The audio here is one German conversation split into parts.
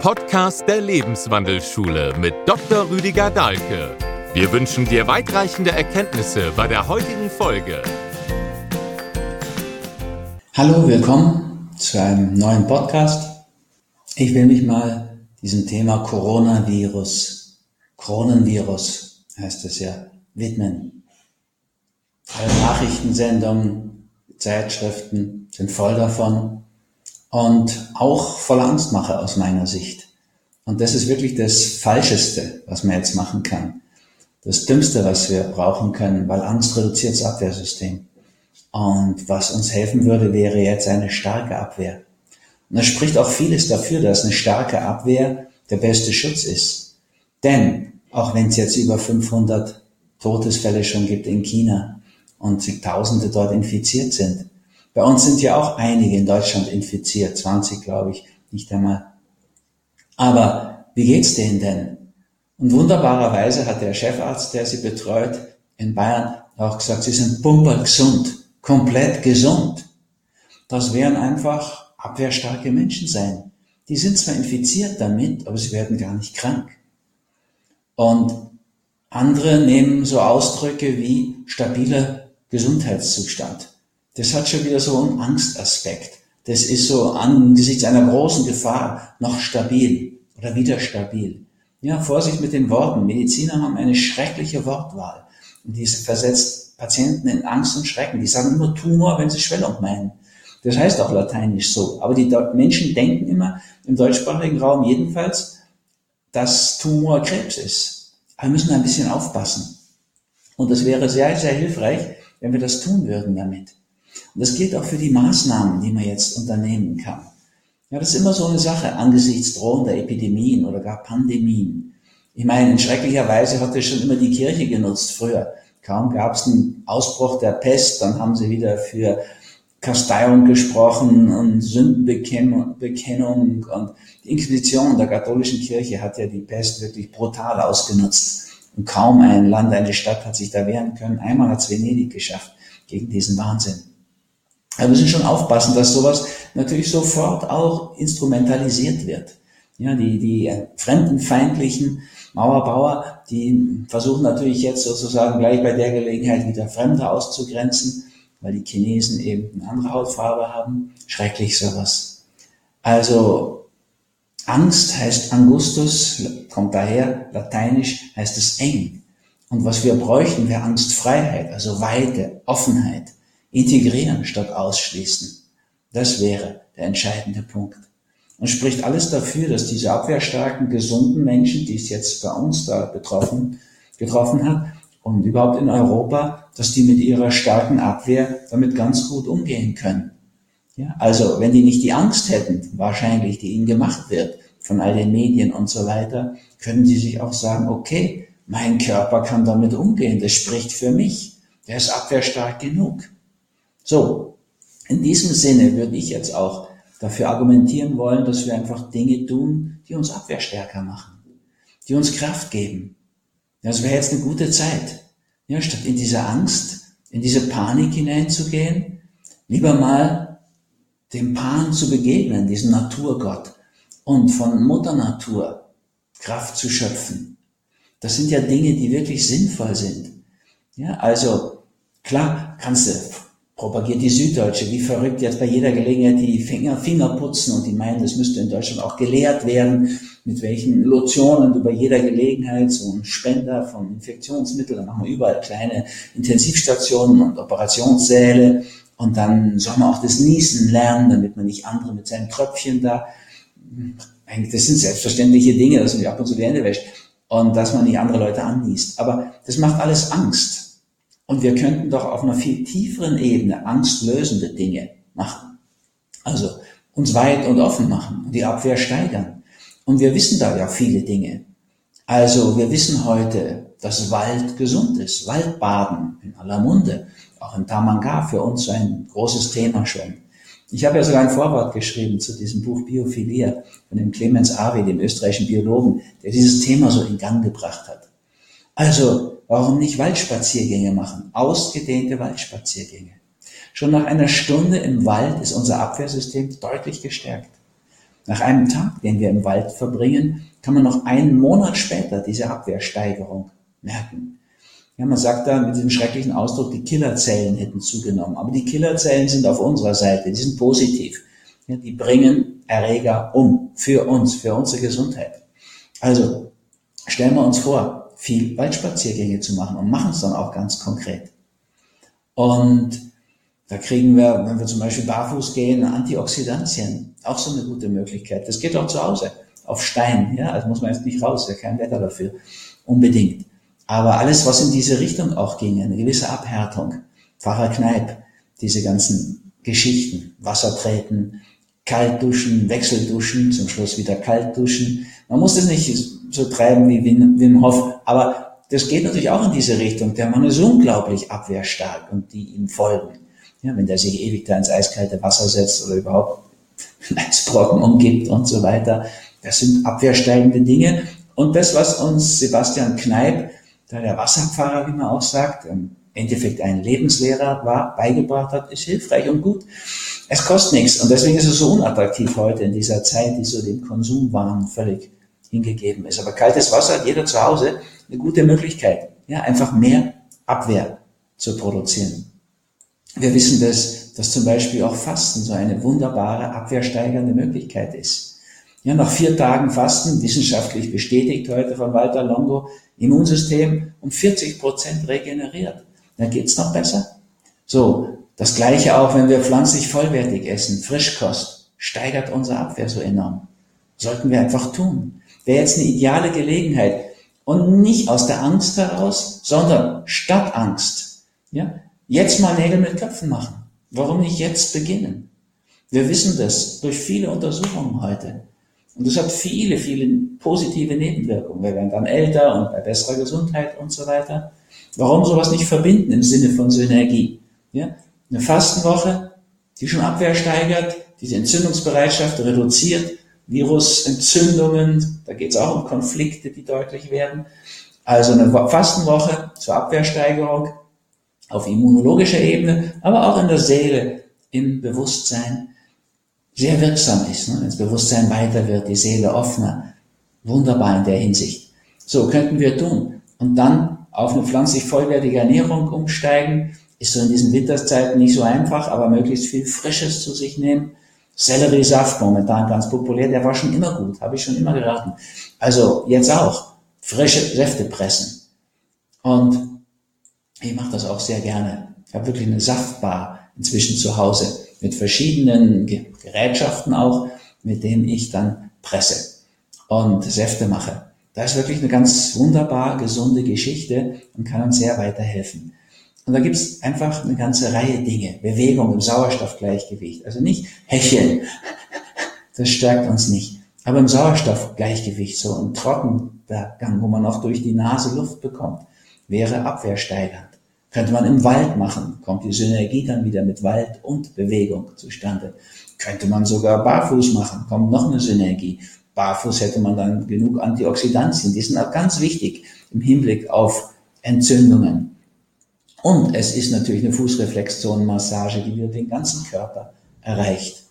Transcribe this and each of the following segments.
Podcast der Lebenswandelschule mit Dr. Rüdiger Dahlke. Wir wünschen dir weitreichende Erkenntnisse bei der heutigen Folge. Hallo, willkommen zu einem neuen Podcast. Ich will mich mal diesem Thema Coronavirus, Coronavirus heißt es ja, widmen. Alle Nachrichtensendungen, Zeitschriften sind voll davon und auch voller Angstmache aus meiner Sicht. Und das ist wirklich das Falscheste, was man jetzt machen kann. Das Dümmste, was wir brauchen können, weil Angst reduziert das Abwehrsystem. Und was uns helfen würde, wäre jetzt eine starke Abwehr. Und es spricht auch vieles dafür, dass eine starke Abwehr der beste Schutz ist. Denn auch wenn es jetzt über 500 Todesfälle schon gibt in China und zigtausende dort infiziert sind, bei uns sind ja auch einige in Deutschland infiziert, 20 glaube ich, nicht einmal. Aber wie geht's denen denn? Und wunderbarerweise hat der Chefarzt, der sie betreut in Bayern, auch gesagt, sie sind pumper gesund, komplett gesund. Das werden einfach abwehrstarke Menschen sein. Die sind zwar infiziert damit, aber sie werden gar nicht krank. Und andere nehmen so Ausdrücke wie stabiler Gesundheitszustand. Das hat schon wieder so einen Angstaspekt. Das ist so angesichts einer großen Gefahr noch stabil oder wieder stabil. Ja, Vorsicht mit den Worten. Mediziner haben eine schreckliche Wortwahl. Und die versetzt Patienten in Angst und Schrecken. Die sagen immer Tumor, wenn sie Schwellung meinen. Das heißt auch lateinisch so. Aber die Menschen denken immer, im deutschsprachigen Raum jedenfalls, dass Tumor Krebs ist. Aber wir müssen ein bisschen aufpassen. Und das wäre sehr, sehr hilfreich, wenn wir das tun würden damit. Und das gilt auch für die Maßnahmen, die man jetzt unternehmen kann. Ja, das ist immer so eine Sache angesichts drohender Epidemien oder gar Pandemien. Ich meine, in schrecklicher Weise hat das schon immer die Kirche genutzt früher. Kaum gab es einen Ausbruch der Pest, dann haben sie wieder für Kasteiung gesprochen und Sündenbekennung und die Inquisition der katholischen Kirche hat ja die Pest wirklich brutal ausgenutzt. Und kaum ein Land, eine Stadt hat sich da wehren können. Einmal hat es Venedig geschafft gegen diesen Wahnsinn. Wir müssen schon aufpassen, dass sowas natürlich sofort auch instrumentalisiert wird. Ja, die, die fremdenfeindlichen Mauerbauer, die versuchen natürlich jetzt sozusagen gleich bei der Gelegenheit wieder Fremde auszugrenzen, weil die Chinesen eben eine andere Hautfarbe haben. Schrecklich sowas. Also Angst heißt Angustus, kommt daher, lateinisch heißt es eng. Und was wir bräuchten, wäre Angstfreiheit, also Weite, Offenheit integrieren statt ausschließen. Das wäre der entscheidende Punkt. Und spricht alles dafür, dass diese abwehrstarken, gesunden Menschen, die es jetzt bei uns da betroffen, getroffen hat und überhaupt in Europa, dass die mit ihrer starken Abwehr damit ganz gut umgehen können. Ja, also wenn die nicht die Angst hätten, wahrscheinlich, die ihnen gemacht wird von all den Medien und so weiter, können sie sich auch sagen, okay, mein Körper kann damit umgehen, das spricht für mich, der ist abwehrstark genug. So, in diesem Sinne würde ich jetzt auch dafür argumentieren wollen, dass wir einfach Dinge tun, die uns abwehrstärker machen, die uns Kraft geben. Das wäre jetzt eine gute Zeit. Ja, statt in diese Angst, in diese Panik hineinzugehen, lieber mal dem Pan zu begegnen, diesem Naturgott und von Mutter Natur Kraft zu schöpfen. Das sind ja Dinge, die wirklich sinnvoll sind. Ja, also klar kannst du propagiert die Süddeutsche, wie verrückt jetzt bei jeder Gelegenheit die Finger, Finger putzen und die meinen, das müsste in Deutschland auch gelehrt werden, mit welchen Lotionen du bei jeder Gelegenheit so ein Spender von Infektionsmitteln, dann machen wir überall kleine Intensivstationen und Operationssäle und dann soll man auch das Niesen lernen, damit man nicht andere mit seinen Tröpfchen da, eigentlich, das sind selbstverständliche Dinge, dass man sich ab und zu die Hände wäscht und dass man nicht andere Leute anniest. Aber das macht alles Angst. Und wir könnten doch auf einer viel tieferen Ebene angstlösende Dinge machen. Also uns weit und offen machen und die Abwehr steigern. Und wir wissen da ja viele Dinge. Also wir wissen heute, dass Wald gesund ist. Waldbaden in aller Munde. Auch in Tamanga für uns ein großes Thema schon. Ich habe ja sogar ein Vorwort geschrieben zu diesem Buch Biophilia von dem Clemens Avi, dem österreichischen Biologen, der dieses Thema so in Gang gebracht hat. Also Warum nicht Waldspaziergänge machen? Ausgedehnte Waldspaziergänge. Schon nach einer Stunde im Wald ist unser Abwehrsystem deutlich gestärkt. Nach einem Tag, den wir im Wald verbringen, kann man noch einen Monat später diese Abwehrsteigerung merken. Ja, man sagt da mit diesem schrecklichen Ausdruck, die Killerzellen hätten zugenommen. Aber die Killerzellen sind auf unserer Seite, die sind positiv. Ja, die bringen Erreger um, für uns, für unsere Gesundheit. Also, stellen wir uns vor, viel Waldspaziergänge zu machen und machen es dann auch ganz konkret. Und da kriegen wir, wenn wir zum Beispiel barfuß gehen, Antioxidantien. Auch so eine gute Möglichkeit. Das geht auch zu Hause. Auf Stein, ja. Also muss man jetzt nicht raus, ja kein Wetter dafür. Unbedingt. Aber alles, was in diese Richtung auch ging, eine gewisse Abhärtung. Pfarrer Kneip, diese ganzen Geschichten. Wasser treten, kalt duschen, Wechselduschen, zum Schluss wieder kalt duschen. Man muss das nicht so treiben wie Wim Hof, aber das geht natürlich auch in diese Richtung. Der Mann ist unglaublich abwehrstark und die ihm folgen. Ja, wenn der sich ewig da ins eiskalte Wasser setzt oder überhaupt Eisbrocken umgibt und so weiter. Das sind abwehrsteigende Dinge. Und das, was uns Sebastian Kneip, der Wasserpfarrer, wie man auch sagt, im Endeffekt ein Lebenslehrer war, beigebracht hat, ist hilfreich und gut. Es kostet nichts. Und deswegen ist es so unattraktiv heute in dieser Zeit, die so dem Konsumwahn völlig hingegeben ist. Aber kaltes Wasser hat jeder zu Hause eine gute Möglichkeit, ja, einfach mehr Abwehr zu produzieren. Wir wissen das, dass zum Beispiel auch Fasten so eine wunderbare abwehrsteigernde Möglichkeit ist. Ja, nach vier Tagen Fasten, wissenschaftlich bestätigt heute von Walter Longo, Immunsystem um 40 Prozent regeneriert. Dann geht's noch besser. So, das gleiche auch, wenn wir pflanzlich vollwertig essen, Frischkost, steigert unsere Abwehr so enorm. Sollten wir einfach tun. Wäre jetzt eine ideale Gelegenheit. Und nicht aus der Angst heraus, sondern statt Angst. Ja, Jetzt mal Nägel mit Köpfen machen. Warum nicht jetzt beginnen? Wir wissen das durch viele Untersuchungen heute. Und das hat viele, viele positive Nebenwirkungen. Wir werden dann älter und bei besserer Gesundheit und so weiter. Warum sowas nicht verbinden im Sinne von Synergie? Ja? Eine Fastenwoche, die schon Abwehr steigert, diese Entzündungsbereitschaft reduziert, Virusentzündungen, da geht es auch um Konflikte, die deutlich werden. Also eine Fastenwoche zur Abwehrsteigerung, auf immunologischer Ebene, aber auch in der Seele, im Bewusstsein sehr wirksam ist. Ne? Wenn das Bewusstsein weiter wird, die Seele offener. Wunderbar in der Hinsicht. So könnten wir tun. Und dann auf eine pflanzlich vollwertige Ernährung umsteigen. Ist so in diesen Winterszeiten nicht so einfach, aber möglichst viel Frisches zu sich nehmen. Selleriesaft, momentan ganz populär, der war schon immer gut, habe ich schon immer geraten. Also jetzt auch, frische Säfte pressen. Und ich mache das auch sehr gerne. Ich habe wirklich eine Saftbar inzwischen zu Hause mit verschiedenen Gerätschaften auch, mit denen ich dann presse und Säfte mache. Das ist wirklich eine ganz wunderbar gesunde Geschichte und kann uns sehr weiterhelfen. Und da gibt's einfach eine ganze Reihe Dinge. Bewegung im Sauerstoffgleichgewicht. Also nicht hecheln. Das stärkt uns nicht. Aber im Sauerstoffgleichgewicht, so ein trockener Gang, wo man auch durch die Nase Luft bekommt, wäre abwehrsteigernd. Könnte man im Wald machen, kommt die Synergie dann wieder mit Wald und Bewegung zustande. Könnte man sogar barfuß machen, kommt noch eine Synergie. Barfuß hätte man dann genug Antioxidantien, die sind auch ganz wichtig im Hinblick auf Entzündungen. Und es ist natürlich eine Fußreflexzonenmassage, die wieder den ganzen Körper erreicht.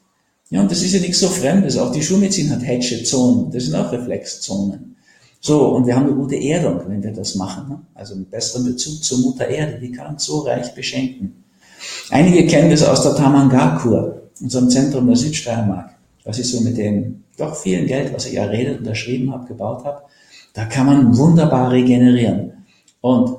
Ja, und das ist ja nichts so Fremdes. Auch die Schulmedizin hat Hedge-Zonen, das sind auch Reflexzonen. So, und wir haben eine gute Erdung, wenn wir das machen. Ne? Also einen besseren Bezug zur Mutter Erde, die kann uns so reich beschenken. Einige kennen das aus der Tamangakur, unserem Zentrum der Südsteiermark, was ich so mit dem doch vielen Geld, was ich erredet, unterschrieben habe, gebaut habe. Da kann man wunderbar regenerieren. Und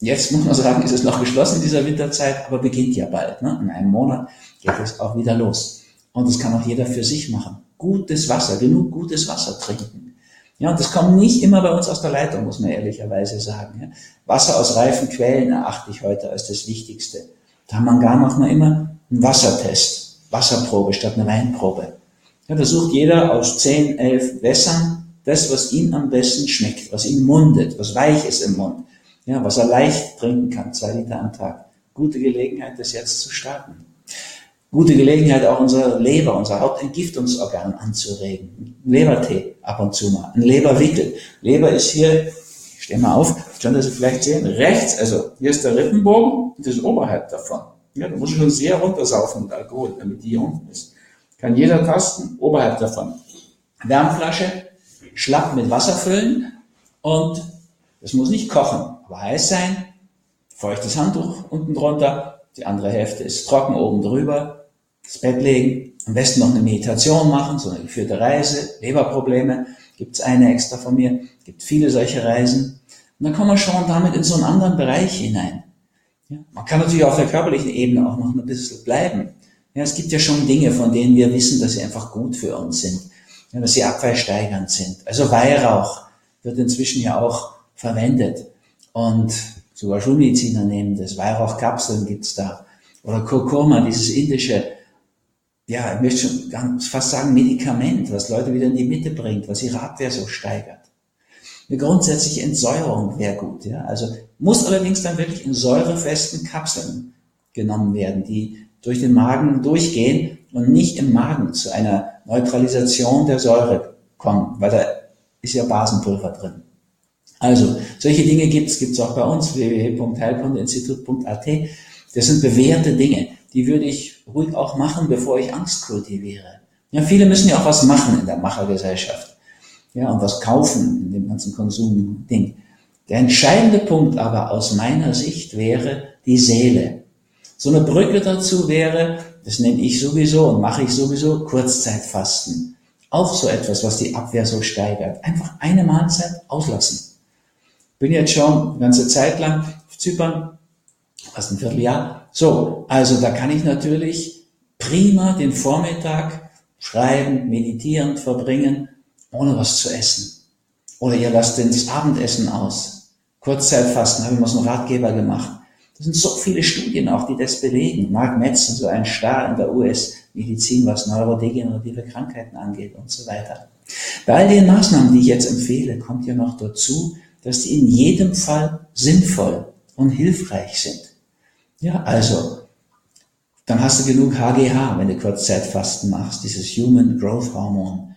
jetzt muss man sagen, ist es noch geschlossen in dieser Winterzeit, aber beginnt ja bald. Ne? In einem Monat geht es auch wieder los. Und das kann auch jeder für sich machen. Gutes Wasser, genug gutes Wasser trinken. Ja, und das kommt nicht immer bei uns aus der Leitung, muss man ehrlicherweise sagen. Ja. Wasser aus reifen Quellen erachte ich heute als das Wichtigste. Da haben gar macht man immer einen Wassertest, Wasserprobe statt eine Weinprobe. Ja, da sucht jeder aus zehn, elf Wässern das, was ihm am besten schmeckt, was ihm mundet, was weich ist im Mund, ja, was er leicht trinken kann, zwei Liter am Tag. Gute Gelegenheit, das jetzt zu starten gute Gelegenheit, auch unser Leber, unser Hauptentgiftungsorgan anzuregen. Lebertee ab und zu mal, ein Leberwickel. Leber ist hier, ich stehe mal auf, schon, dass Sie vielleicht sehen, rechts, also hier ist der Rippenbogen, das ist oberhalb davon. Ja, da muss ich schon sehr runtersaufen mit Alkohol, damit die hier unten ist. Kann jeder tasten, oberhalb davon. Wärmflasche, schlapp mit Wasser füllen und es muss nicht kochen, heiß sein, feuchtes Handtuch unten drunter, die andere Hälfte ist trocken oben drüber, das Bett legen, am besten noch eine Meditation machen, so eine geführte Reise, Leberprobleme, gibt's eine extra von mir, gibt viele solche Reisen. Und dann kommen wir schon damit in so einen anderen Bereich hinein. Ja, man kann natürlich auf der körperlichen Ebene auch noch ein bisschen bleiben. Ja, es gibt ja schon Dinge, von denen wir wissen, dass sie einfach gut für uns sind, ja, dass sie abwehrsteigernd sind. Also Weihrauch wird inzwischen ja auch verwendet und sogar Schulmediziner nehmen das. Weihrauchkapseln gibt's da. Oder Kurkuma, dieses indische, ja, ich möchte schon fast sagen Medikament, was Leute wieder in die Mitte bringt, was ihre Abwehr so steigert. Eine grundsätzliche Entsäuerung wäre gut. Ja? Also muss allerdings dann wirklich in säurefesten Kapseln genommen werden, die durch den Magen durchgehen und nicht im Magen zu einer Neutralisation der Säure kommen, weil da ist ja Basenpulver drin. Also, solche Dinge gibt's, gibt's auch bei uns, www.heilkundeinstitut.at. Das sind bewährte Dinge, die würde ich ruhig auch machen, bevor ich Angst kultiviere. Ja, viele müssen ja auch was machen in der Machergesellschaft. Ja, und was kaufen in dem ganzen Konsumding. Der entscheidende Punkt aber aus meiner Sicht wäre die Seele. So eine Brücke dazu wäre, das nenne ich sowieso und mache ich sowieso, Kurzzeitfasten. Auch so etwas, was die Abwehr so steigert. Einfach eine Mahlzeit auslassen. Bin jetzt schon eine ganze Zeit lang auf Zypern, fast ein Vierteljahr. So, also da kann ich natürlich prima den Vormittag schreiben, meditierend verbringen, ohne was zu essen. Oder ihr lasst das Abendessen aus. Kurzzeitfasten habe ich mal so einen Ratgeber gemacht. Das sind so viele Studien auch, die das belegen. Mark Metzen, so ein Star in der US-Medizin, was neurodegenerative Krankheiten angeht und so weiter. Bei all den Maßnahmen, die ich jetzt empfehle, kommt ja noch dazu, dass die in jedem Fall sinnvoll und hilfreich sind. Ja, also, dann hast du genug HGH, wenn du Kurzzeitfasten machst, dieses Human Growth Hormone.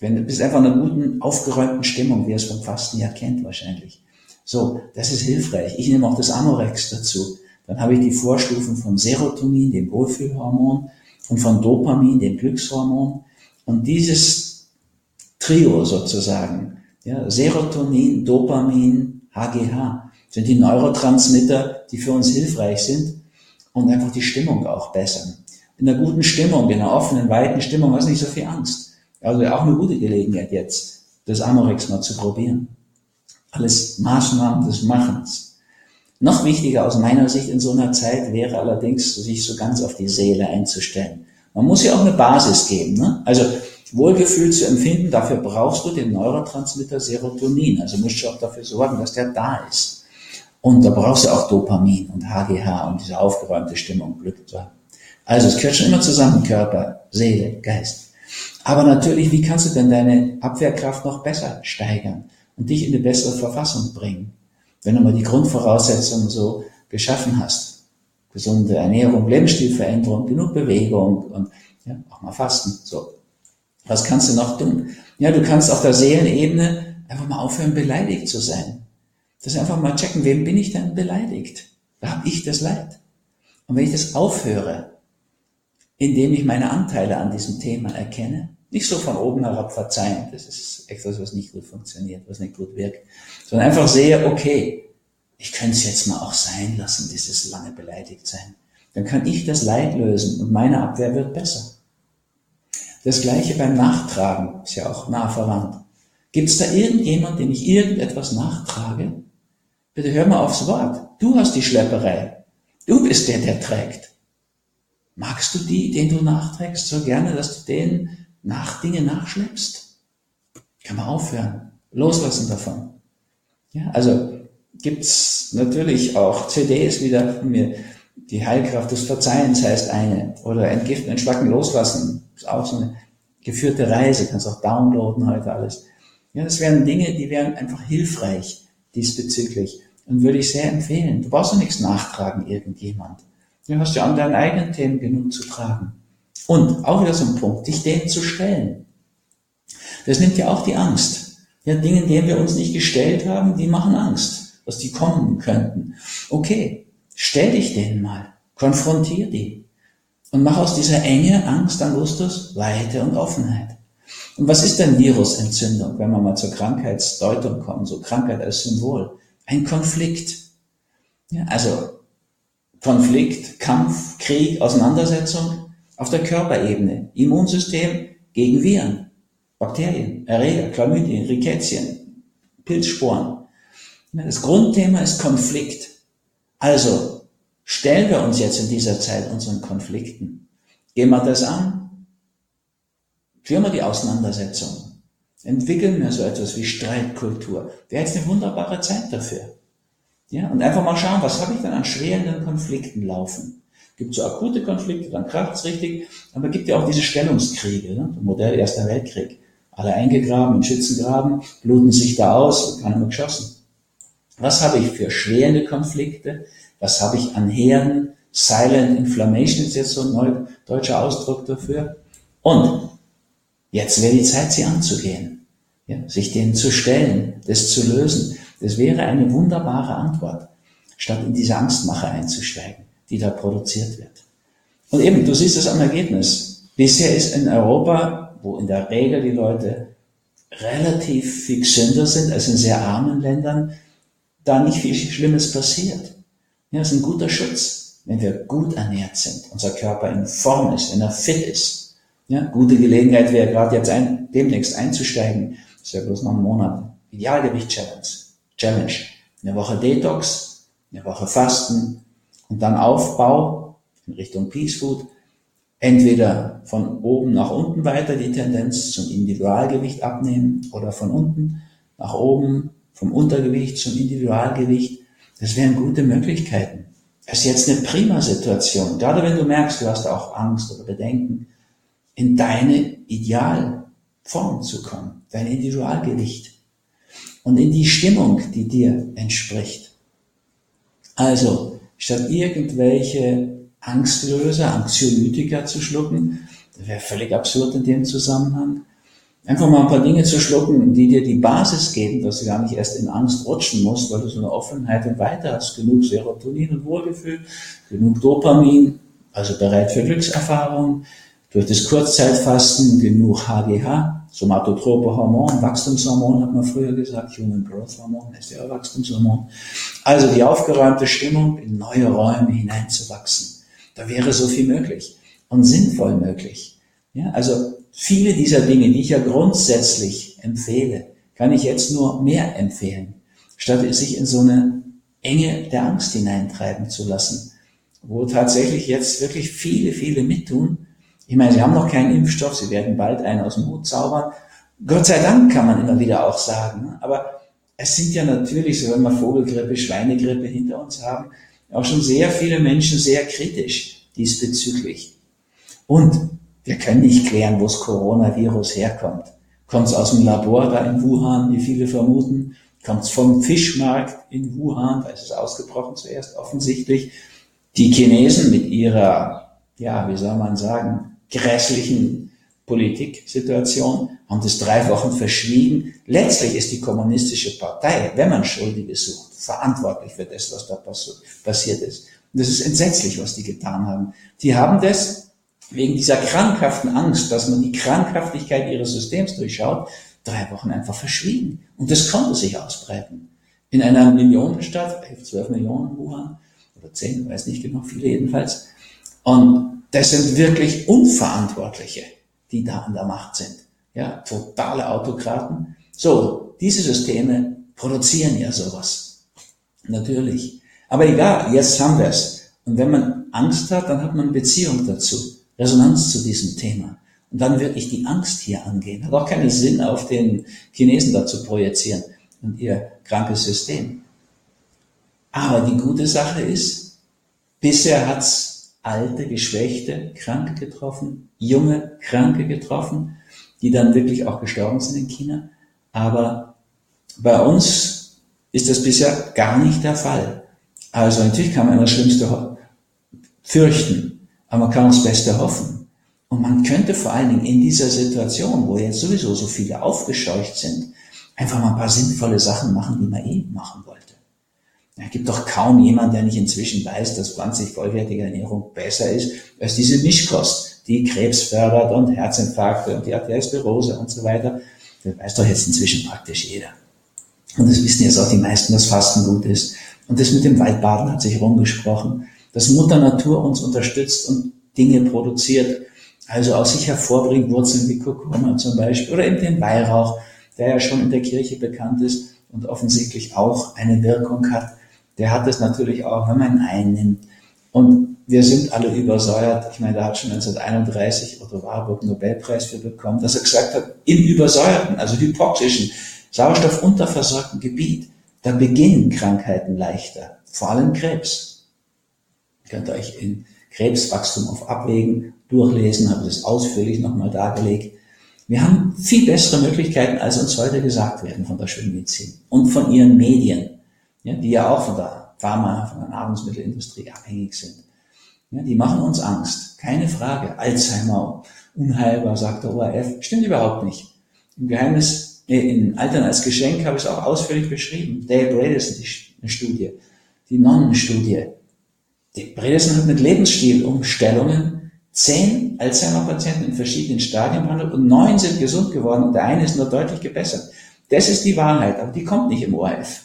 Wenn du bist einfach in einer guten, aufgeräumten Stimmung, wie ihr es vom Fasten ja kennt wahrscheinlich. So, das ist hilfreich. Ich nehme auch das Amorex dazu. Dann habe ich die Vorstufen von Serotonin, dem Wohlfühlhormon, und von Dopamin, dem Glückshormon. Und dieses Trio sozusagen, ja, Serotonin, Dopamin, HGH, sind die Neurotransmitter, die für uns hilfreich sind und einfach die Stimmung auch bessern. In einer guten Stimmung, in einer offenen, weiten Stimmung hast du nicht so viel Angst. Also auch eine gute Gelegenheit jetzt, das Amorex mal zu probieren. Alles Maßnahmen des Machens. Noch wichtiger aus meiner Sicht in so einer Zeit wäre allerdings, sich so ganz auf die Seele einzustellen. Man muss ja auch eine Basis geben. Ne? Also Wohlgefühl zu empfinden, dafür brauchst du den Neurotransmitter Serotonin. Also musst du auch dafür sorgen, dass der da ist. Und da brauchst du auch Dopamin und HGH, um diese aufgeräumte Stimmung Glück zu haben. Also es gehört schon immer zusammen, Körper, Seele, Geist. Aber natürlich, wie kannst du denn deine Abwehrkraft noch besser steigern und dich in eine bessere Verfassung bringen, wenn du mal die Grundvoraussetzungen so geschaffen hast? Gesunde Ernährung, Lebensstilveränderung, genug Bewegung und ja, auch mal Fasten. So, was kannst du noch tun? Ja, du kannst auf der Seelenebene einfach mal aufhören, beleidigt zu sein. Das einfach mal checken, wem bin ich denn beleidigt? Da habe ich das Leid. Und wenn ich das aufhöre, indem ich meine Anteile an diesem Thema erkenne, nicht so von oben herab verzeihen, das ist etwas, was nicht gut funktioniert, was nicht gut wirkt, sondern einfach sehe, okay, ich könnte es jetzt mal auch sein lassen, dieses lange beleidigt sein. Dann kann ich das Leid lösen und meine Abwehr wird besser. Das gleiche beim Nachtragen, ist ja auch nah verwandt. Gibt es da irgendjemand, dem ich irgendetwas nachtrage? Bitte hör mal aufs Wort. Du hast die Schlepperei. Du bist der, der trägt. Magst du die, den du nachträgst, so gerne, dass du denen nach Dinge nachschleppst? Kann man aufhören. Loslassen davon. Ja, also gibt's natürlich auch CDs wieder von mir. Die Heilkraft des Verzeihens heißt eine. Oder Entgiften, Entschlacken, Loslassen. Ist auch so eine geführte Reise. Kannst auch downloaden heute alles. Ja, das wären Dinge, die wären einfach hilfreich diesbezüglich. Und würde ich sehr empfehlen. Du brauchst ja nichts nachtragen, irgendjemand. Du hast ja an deinen eigenen Themen genug zu tragen. Und auch wieder so ein Punkt, dich denen zu stellen. Das nimmt ja auch die Angst. Ja, Dinge, denen wir uns nicht gestellt haben, die machen Angst, dass die kommen könnten. Okay, stell dich denen mal, konfrontier die und mach aus dieser Enge, Angst, Angustus Weite und Offenheit. Und was ist denn Virusentzündung, wenn wir mal zur Krankheitsdeutung kommen, so Krankheit als Symbol? Ein Konflikt. Ja, also Konflikt, Kampf, Krieg, Auseinandersetzung auf der Körperebene. Immunsystem gegen Viren, Bakterien, Erreger, Chlamydien, Rickettien, Pilzsporen. Das Grundthema ist Konflikt. Also stellen wir uns jetzt in dieser Zeit unseren Konflikten. Gehen wir das an? Führen wir die Auseinandersetzung. Entwickeln wir so etwas wie Streitkultur. Wäre jetzt eine wunderbare Zeit dafür. Ja, und einfach mal schauen, was habe ich dann an schweren Konflikten laufen. Gibt so akute Konflikte, dann kracht's richtig, aber gibt ja auch diese Stellungskriege, ne? Modell Erster Weltkrieg. Alle eingegraben in Schützengraben, bluten sich da aus, keiner mehr geschossen. Was habe ich für schwere Konflikte? Was habe ich an Herden? Silent Inflammation ist jetzt so ein neuer deutscher Ausdruck dafür. Und jetzt wäre die Zeit, sie anzugehen, ja, sich denen zu stellen, das zu lösen. Das wäre eine wunderbare Antwort, statt in diese Angstmache einzusteigen, die da produziert wird. Und eben, du siehst es am Ergebnis. Bisher ist in Europa, wo in der Regel die Leute relativ viel gesünder sind als in sehr armen Ländern, da nicht viel Schlimmes passiert. Ja, das ist ein guter Schutz, wenn wir gut ernährt sind, unser Körper in Form ist, wenn er fit ist. Ja, gute Gelegenheit wäre gerade jetzt ein, demnächst einzusteigen. Das ja bloß noch ein Monat. Idealgewicht-Challenge. Challenge. Eine Woche Detox, eine Woche Fasten und dann Aufbau in Richtung Peace Food. Entweder von oben nach unten weiter die Tendenz zum Individualgewicht abnehmen oder von unten nach oben vom Untergewicht zum Individualgewicht. Das wären gute Möglichkeiten. Das ist jetzt eine prima Situation. Gerade wenn du merkst, du hast auch Angst oder Bedenken, in deine Idealform zu kommen, dein Individualgewicht und in die Stimmung, die dir entspricht. Also, statt irgendwelche Angstlöser, Anxiolytika zu schlucken, das wäre völlig absurd in dem Zusammenhang, einfach mal ein paar Dinge zu schlucken, die dir die Basis geben, dass du gar nicht erst in Angst rutschen musst, weil du so eine Offenheit und weiter hast, genug Serotonin und Wohlgefühl, genug Dopamin, also bereit für Glückserfahrungen, durch das Kurzzeitfasten genug HGH, somatotrope Hormon, Wachstumshormon hat man früher gesagt, Human Growth Hormon ja Wachstumshormon. Also die aufgeräumte Stimmung, in neue Räume hineinzuwachsen. Da wäre so viel möglich und sinnvoll möglich. Ja, also viele dieser Dinge, die ich ja grundsätzlich empfehle, kann ich jetzt nur mehr empfehlen, statt sich in so eine Enge der Angst hineintreiben zu lassen, wo tatsächlich jetzt wirklich viele, viele mittun, ich meine, sie haben noch keinen Impfstoff, sie werden bald einen aus dem Hut zaubern. Gott sei Dank kann man immer wieder auch sagen. Aber es sind ja natürlich, so wenn wir Vogelgrippe, Schweinegrippe hinter uns haben, auch schon sehr viele Menschen sehr kritisch diesbezüglich. Und wir können nicht klären, wo das Coronavirus herkommt. Kommt es aus dem Labor da in Wuhan, wie viele vermuten? Kommt es vom Fischmarkt in Wuhan, da ist es ausgebrochen zuerst offensichtlich. Die Chinesen mit ihrer, ja, wie soll man sagen, grässlichen Politiksituation, haben das drei Wochen verschwiegen. Letztlich ist die kommunistische Partei, wenn man Schuldige sucht, verantwortlich für das, was da passiert ist. Und das ist entsetzlich, was die getan haben. Die haben das wegen dieser krankhaften Angst, dass man die Krankhaftigkeit ihres Systems durchschaut, drei Wochen einfach verschwiegen. Und das konnte sich ausbreiten. In einer Millionenstadt, 11, 12 Millionen Wuhan, oder 10, weiß nicht genau, viele jedenfalls. Und das sind wirklich Unverantwortliche, die da an der Macht sind. Ja, totale Autokraten. So, diese Systeme produzieren ja sowas. Natürlich. Aber egal, jetzt haben wir es. Und wenn man Angst hat, dann hat man Beziehung dazu, Resonanz zu diesem Thema. Und dann wirklich die Angst hier angehen. Hat auch keinen Sinn, auf den Chinesen dazu projizieren und ihr krankes System. Aber die gute Sache ist, bisher hat's alte, geschwächte, Kranke getroffen, junge, Kranke getroffen, die dann wirklich auch gestorben sind in China. Aber bei uns ist das bisher gar nicht der Fall. Also natürlich kann man das Schlimmste fürchten, aber man kann das Beste hoffen. Und man könnte vor allen Dingen in dieser Situation, wo jetzt sowieso so viele aufgescheucht sind, einfach mal ein paar sinnvolle Sachen machen, die man eh machen wollte. Es gibt doch kaum jemand, der nicht inzwischen weiß, dass pflanzlich vollwertige Ernährung besser ist als diese Mischkost, die Krebs fördert und Herzinfarkte und die Arteriosklerose und so weiter. Das weiß doch jetzt inzwischen praktisch jeder. Und das wissen jetzt auch die meisten, dass Fasten gut ist. Und das mit dem Waldbaden hat sich rumgesprochen, dass Mutter Natur uns unterstützt und Dinge produziert, also aus sich hervorbringt, Wurzeln wie Kurkuma zum Beispiel, oder eben den Weihrauch, der ja schon in der Kirche bekannt ist und offensichtlich auch eine Wirkung hat. Der hat es natürlich auch, wenn man ihn einnimmt. Und wir sind alle übersäuert. Ich meine, da hat schon 1931 Otto Warburg Nobelpreis für bekommen, dass er gesagt hat, im übersäuerten, also hypoxischen, sauerstoffunterversorgten Gebiet, da beginnen Krankheiten leichter, vor allem Krebs. Ihr könnt euch in Krebswachstum auf Abwägen durchlesen, habe das ausführlich nochmal dargelegt. Wir haben viel bessere Möglichkeiten, als uns heute gesagt werden von der Schulmedizin und von ihren Medien, ja, die ja auch von der Pharma, von der Nahrungsmittelindustrie abhängig sind. Ja, die machen uns Angst, keine Frage. Alzheimer, unheilbar, sagt der ORF. Stimmt überhaupt nicht. Im Geheimnis, in Altern als Geschenk habe ich es auch ausführlich beschrieben. Dale Bredesen, die Studie, die Nonnenstudie. Die Bredesen hat mit Lebensstilumstellungen zehn Alzheimer-Patienten in verschiedenen Stadien behandelt und neun sind gesund geworden und der eine ist nur deutlich gebessert. Das ist die Wahrheit, aber die kommt nicht im ORF.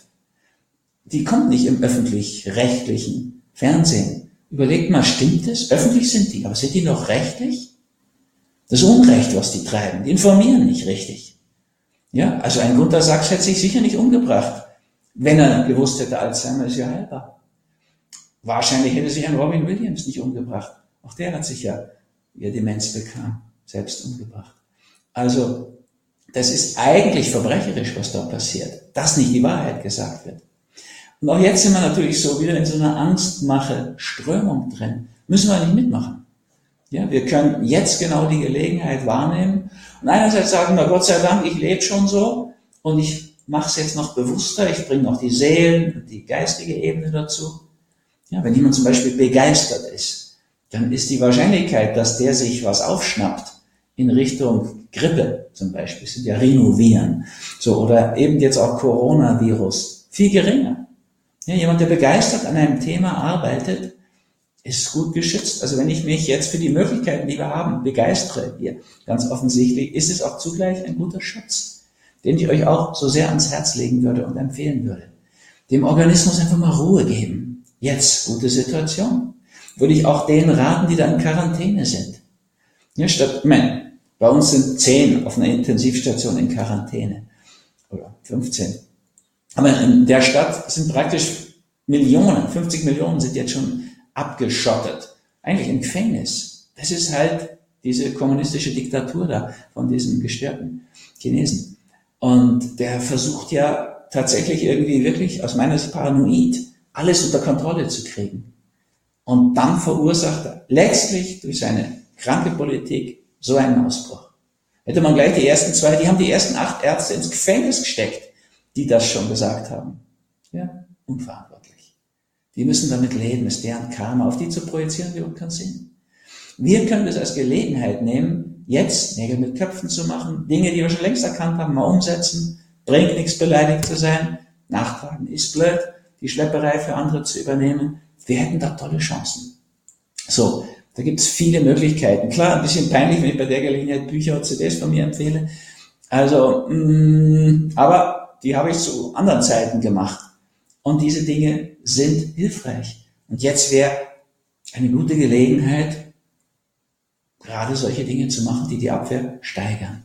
Die kommt nicht im öffentlich-rechtlichen Fernsehen. Überlegt mal, stimmt es? Öffentlich sind die, aber sind die noch rechtlich? Das Unrecht, was die treiben. Die informieren nicht richtig. Ja, also ein Gunter Sachs hätte sich sicher nicht umgebracht, wenn er gewusst hätte, Alzheimer ist ja heilbar. Wahrscheinlich hätte sich ein Robin Williams nicht umgebracht. Auch der hat sich ja, wie er Demenz bekam, selbst umgebracht. Also, das ist eigentlich verbrecherisch, was da passiert, dass nicht die Wahrheit gesagt wird. Und auch jetzt sind wir natürlich so wieder in so einer Angstmache-Strömung drin. Müssen wir nicht mitmachen. Ja, wir können jetzt genau die Gelegenheit wahrnehmen und einerseits sagen wir, Gott sei Dank, ich lebe schon so und ich mache es jetzt noch bewusster, ich bringe noch die Seelen und die geistige Ebene dazu. Ja, wenn jemand zum Beispiel begeistert ist, dann ist die Wahrscheinlichkeit, dass der sich was aufschnappt in Richtung Grippe zum Beispiel, sind ja Rhinoviren, so, oder eben jetzt auch Coronavirus, viel geringer. Ja, jemand, der begeistert an einem Thema arbeitet, ist gut geschützt. Also wenn ich mich jetzt für die Möglichkeiten, die wir haben, begeistere hier, ganz offensichtlich, ist es auch zugleich ein guter Schutz, den ich euch auch so sehr ans Herz legen würde und empfehlen würde. Dem Organismus einfach mal Ruhe geben. Jetzt, gute Situation. Würde ich auch denen raten, die da in Quarantäne sind. Ja, statt, mein, bei uns sind zehn auf einer Intensivstation in Quarantäne. Oder 15. Aber in der Stadt sind praktisch Millionen, 50 Millionen sind jetzt schon abgeschottet. Eigentlich im Gefängnis. Das ist halt diese kommunistische Diktatur da von diesen gestörten Chinesen. Und der versucht ja tatsächlich irgendwie wirklich aus meiner Sicht paranoid alles unter Kontrolle zu kriegen. Und dann verursacht er letztlich durch seine kranke Politik so einen Ausbruch. Hätte man gleich die ersten zwei, die haben die ersten acht Ärzte ins Gefängnis gesteckt die das schon gesagt haben. Ja, unverantwortlich. Die müssen damit leben, ist deren Karma. Auf die zu projizieren, wir keinen Sinn. Wir können das als Gelegenheit nehmen, jetzt Nägel mit Köpfen zu machen, Dinge, die wir schon längst erkannt haben, mal umsetzen, bringt nichts beleidigt zu sein, nachtragen ist blöd, die Schlepperei für andere zu übernehmen. Wir hätten da tolle Chancen. So, da gibt's viele Möglichkeiten. Klar, ein bisschen peinlich, wenn ich bei der Gelegenheit Bücher und CDs von mir empfehle. Also, mh, mm, aber die habe ich zu anderen Zeiten gemacht. Und diese Dinge sind hilfreich. Und jetzt wäre eine gute Gelegenheit, gerade solche Dinge zu machen, die die Abwehr steigern.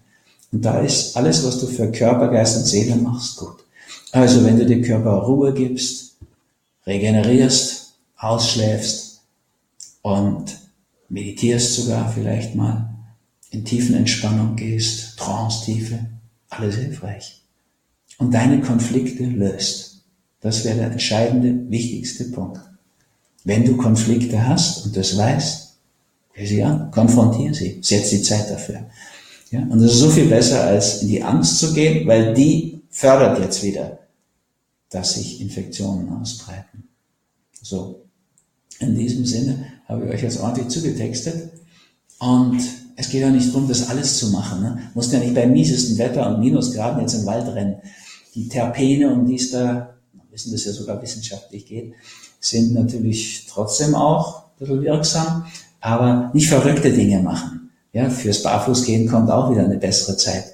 Und da ist alles, was du für Körper, Geist und Seele machst, gut. Also wenn du dem Körper Ruhe gibst, regenerierst, ausschläfst und meditierst sogar vielleicht mal, in tiefen Entspannung gehst, Trance-Tiefe, alles hilfreich und deine Konflikte löst. Das wäre der entscheidende, wichtigste Punkt. Wenn du Konflikte hast und das weißt, geh sie an, konfrontiere sie, setz die Zeit dafür. Ja, und das ist so viel besser, als in die Angst zu gehen, weil die fördert jetzt wieder, dass sich Infektionen ausbreiten. So, in diesem Sinne habe ich euch jetzt ordentlich zugetextet und es geht ja nicht darum, das alles zu machen. Ne? Muss ja nicht bei miesesten Wetter und Minusgraden jetzt im Wald rennen die Terpene, um die es da, wissen das ja sogar wissenschaftlich geht, sind natürlich trotzdem auch ein bisschen wirksam. aber nicht verrückte Dinge machen. Ja, fürs Barfußgehen kommt auch wieder eine bessere Zeit.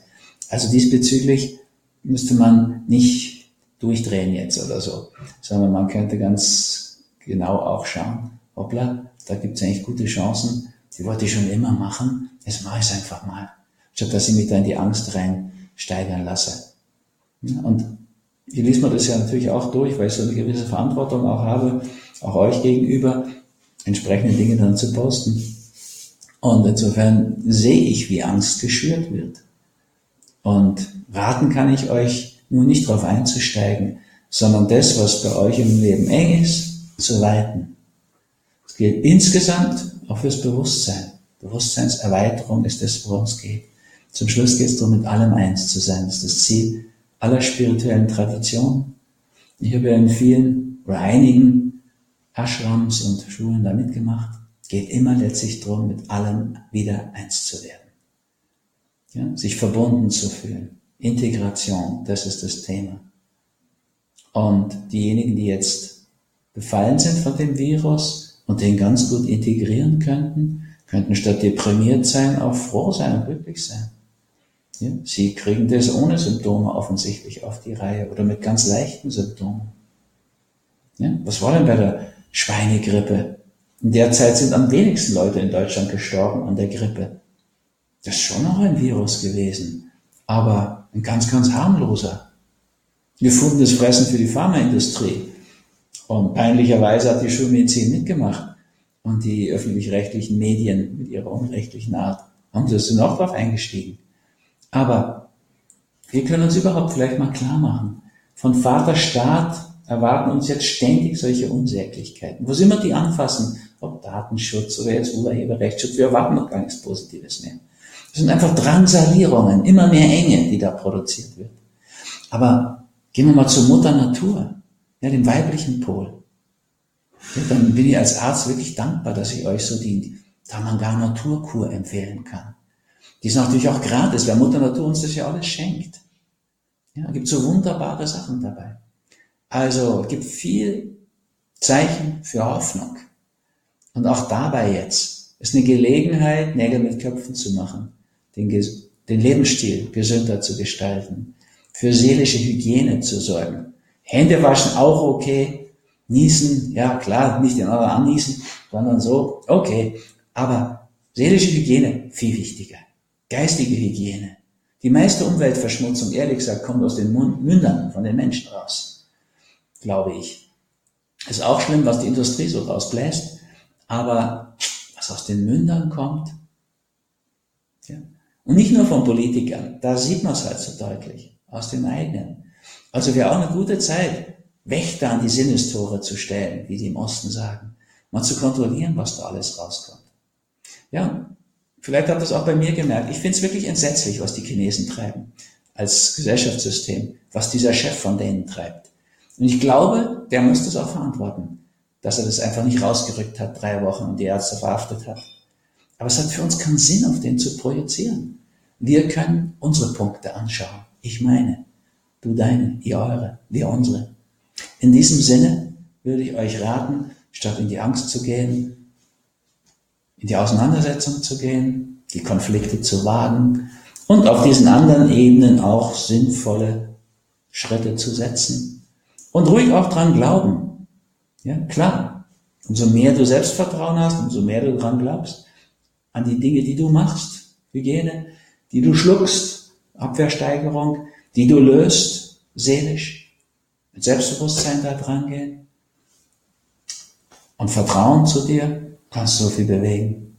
Also diesbezüglich müsste man nicht durchdrehen jetzt oder so, sondern man könnte ganz genau auch schauen, hoppla, da gibt es eigentlich gute Chancen, die wollte ich schon immer machen, jetzt mache ich es einfach mal, statt dass ich mich da in die Angst rein steigern lasse. Und hier liest man das ja natürlich auch durch, weil ich so eine gewisse Verantwortung auch habe, auch euch gegenüber, entsprechende Dinge dann zu posten. Und insofern sehe ich, wie Angst geschürt wird. Und raten kann ich euch nur nicht darauf einzusteigen, sondern das, was bei euch im Leben eng ist, zu weiten. Es gilt insgesamt auch fürs Bewusstsein. Bewusstseinserweiterung ist das, worum es geht. Zum Schluss geht es darum, mit allem eins zu sein. Das ist das Ziel aller spirituellen Traditionen. Ich habe ja in vielen oder einigen Ashrams und Schulen da mitgemacht. Geht immer letztlich darum, mit allem wieder eins zu werden. Ja, sich verbunden zu fühlen. Integration, das ist das Thema. Und diejenigen, die jetzt befallen sind von dem Virus und den ganz gut integrieren könnten, könnten statt deprimiert sein auch froh sein und glücklich sein. Ja, sie kriegen das ohne Symptome offensichtlich auf die Reihe oder mit ganz leichten Symptomen. Ja, was war denn bei der Schweinegrippe? In der Zeit sind am wenigsten Leute in Deutschland gestorben an der Grippe. Das ist schon noch ein Virus gewesen, aber ein ganz, ganz harmloser. Gefundenes Fressen für die Pharmaindustrie. Und peinlicherweise hat die Schulmedizin mitgemacht. Und die öffentlich-rechtlichen Medien mit ihrer unrechtlichen Art haben das sind auch drauf eingestiegen. Aber wir können uns überhaupt vielleicht mal klar machen, von Vater Staat erwarten uns jetzt ständig solche Unsäglichkeiten. Wo sie immer die anfassen, ob Datenschutz oder jetzt Urheberrechtsschutz, wir erwarten noch gar nichts Positives mehr. Das sind einfach Drangsalierungen, immer mehr Enge, die da produziert wird. Aber gehen wir mal zur Mutter Natur, ja, dem weiblichen Pol. Ja, dann bin ich als Arzt wirklich dankbar, dass ich euch so die Tamanga Naturkur empfehlen kann. Die ist natürlich auch gratis, weil Mutter Natur uns das ja alles schenkt. Ja, gibt so wunderbare Sachen dabei. Also, gibt viel Zeichen für Hoffnung. Und auch dabei jetzt ist eine Gelegenheit, Nägel mit Köpfen zu machen, den, den Lebensstil gesünder zu gestalten, für seelische Hygiene zu sorgen. Hände waschen auch okay, niesen, ja klar, nicht den anderen anniesen, sondern so, okay. Aber seelische Hygiene viel wichtiger. Geistige Hygiene. Die meiste Umweltverschmutzung, ehrlich gesagt, kommt aus den Mündern von den Menschen raus, glaube ich. Ist auch schlimm, was die Industrie so rausbläst, aber was aus den Mündern kommt, ja. Und nicht nur von Politikern, da sieht man es halt so deutlich, aus den eigenen. Also wäre auch eine gute Zeit, Wächter an die Sinnestore zu stellen, wie die im Osten sagen, mal zu kontrollieren, was da alles rauskommt. Ja, Vielleicht habt ihr es auch bei mir gemerkt. Ich finde es wirklich entsetzlich, was die Chinesen treiben als Gesellschaftssystem, was dieser Chef von denen treibt. Und ich glaube, der muss das auch verantworten, dass er das einfach nicht rausgerückt hat, drei Wochen und die Ärzte verhaftet hat. Aber es hat für uns keinen Sinn, auf den zu projizieren. Wir können unsere Punkte anschauen. Ich meine, du deine, ihr eure, wir unsere. In diesem Sinne würde ich euch raten, statt in die Angst zu gehen, in die Auseinandersetzung zu gehen, die Konflikte zu wagen und auf diesen anderen Ebenen auch sinnvolle Schritte zu setzen und ruhig auch dran glauben. Ja, klar. Umso mehr du Selbstvertrauen hast, umso mehr du dran glaubst, an die Dinge, die du machst, Hygiene, die du schluckst, Abwehrsteigerung, die du löst, seelisch, mit Selbstbewusstsein da dran gehen und Vertrauen zu dir, kannst so viel bewegen.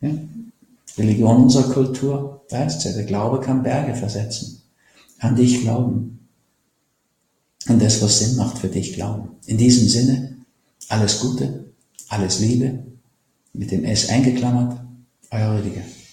Ja? Religion unserer Kultur, weißt du, der Glaube kann Berge versetzen. An dich glauben. An das, was Sinn macht für dich glauben. In diesem Sinne, alles Gute, alles Liebe, mit dem S eingeklammert, euer Rüdiger.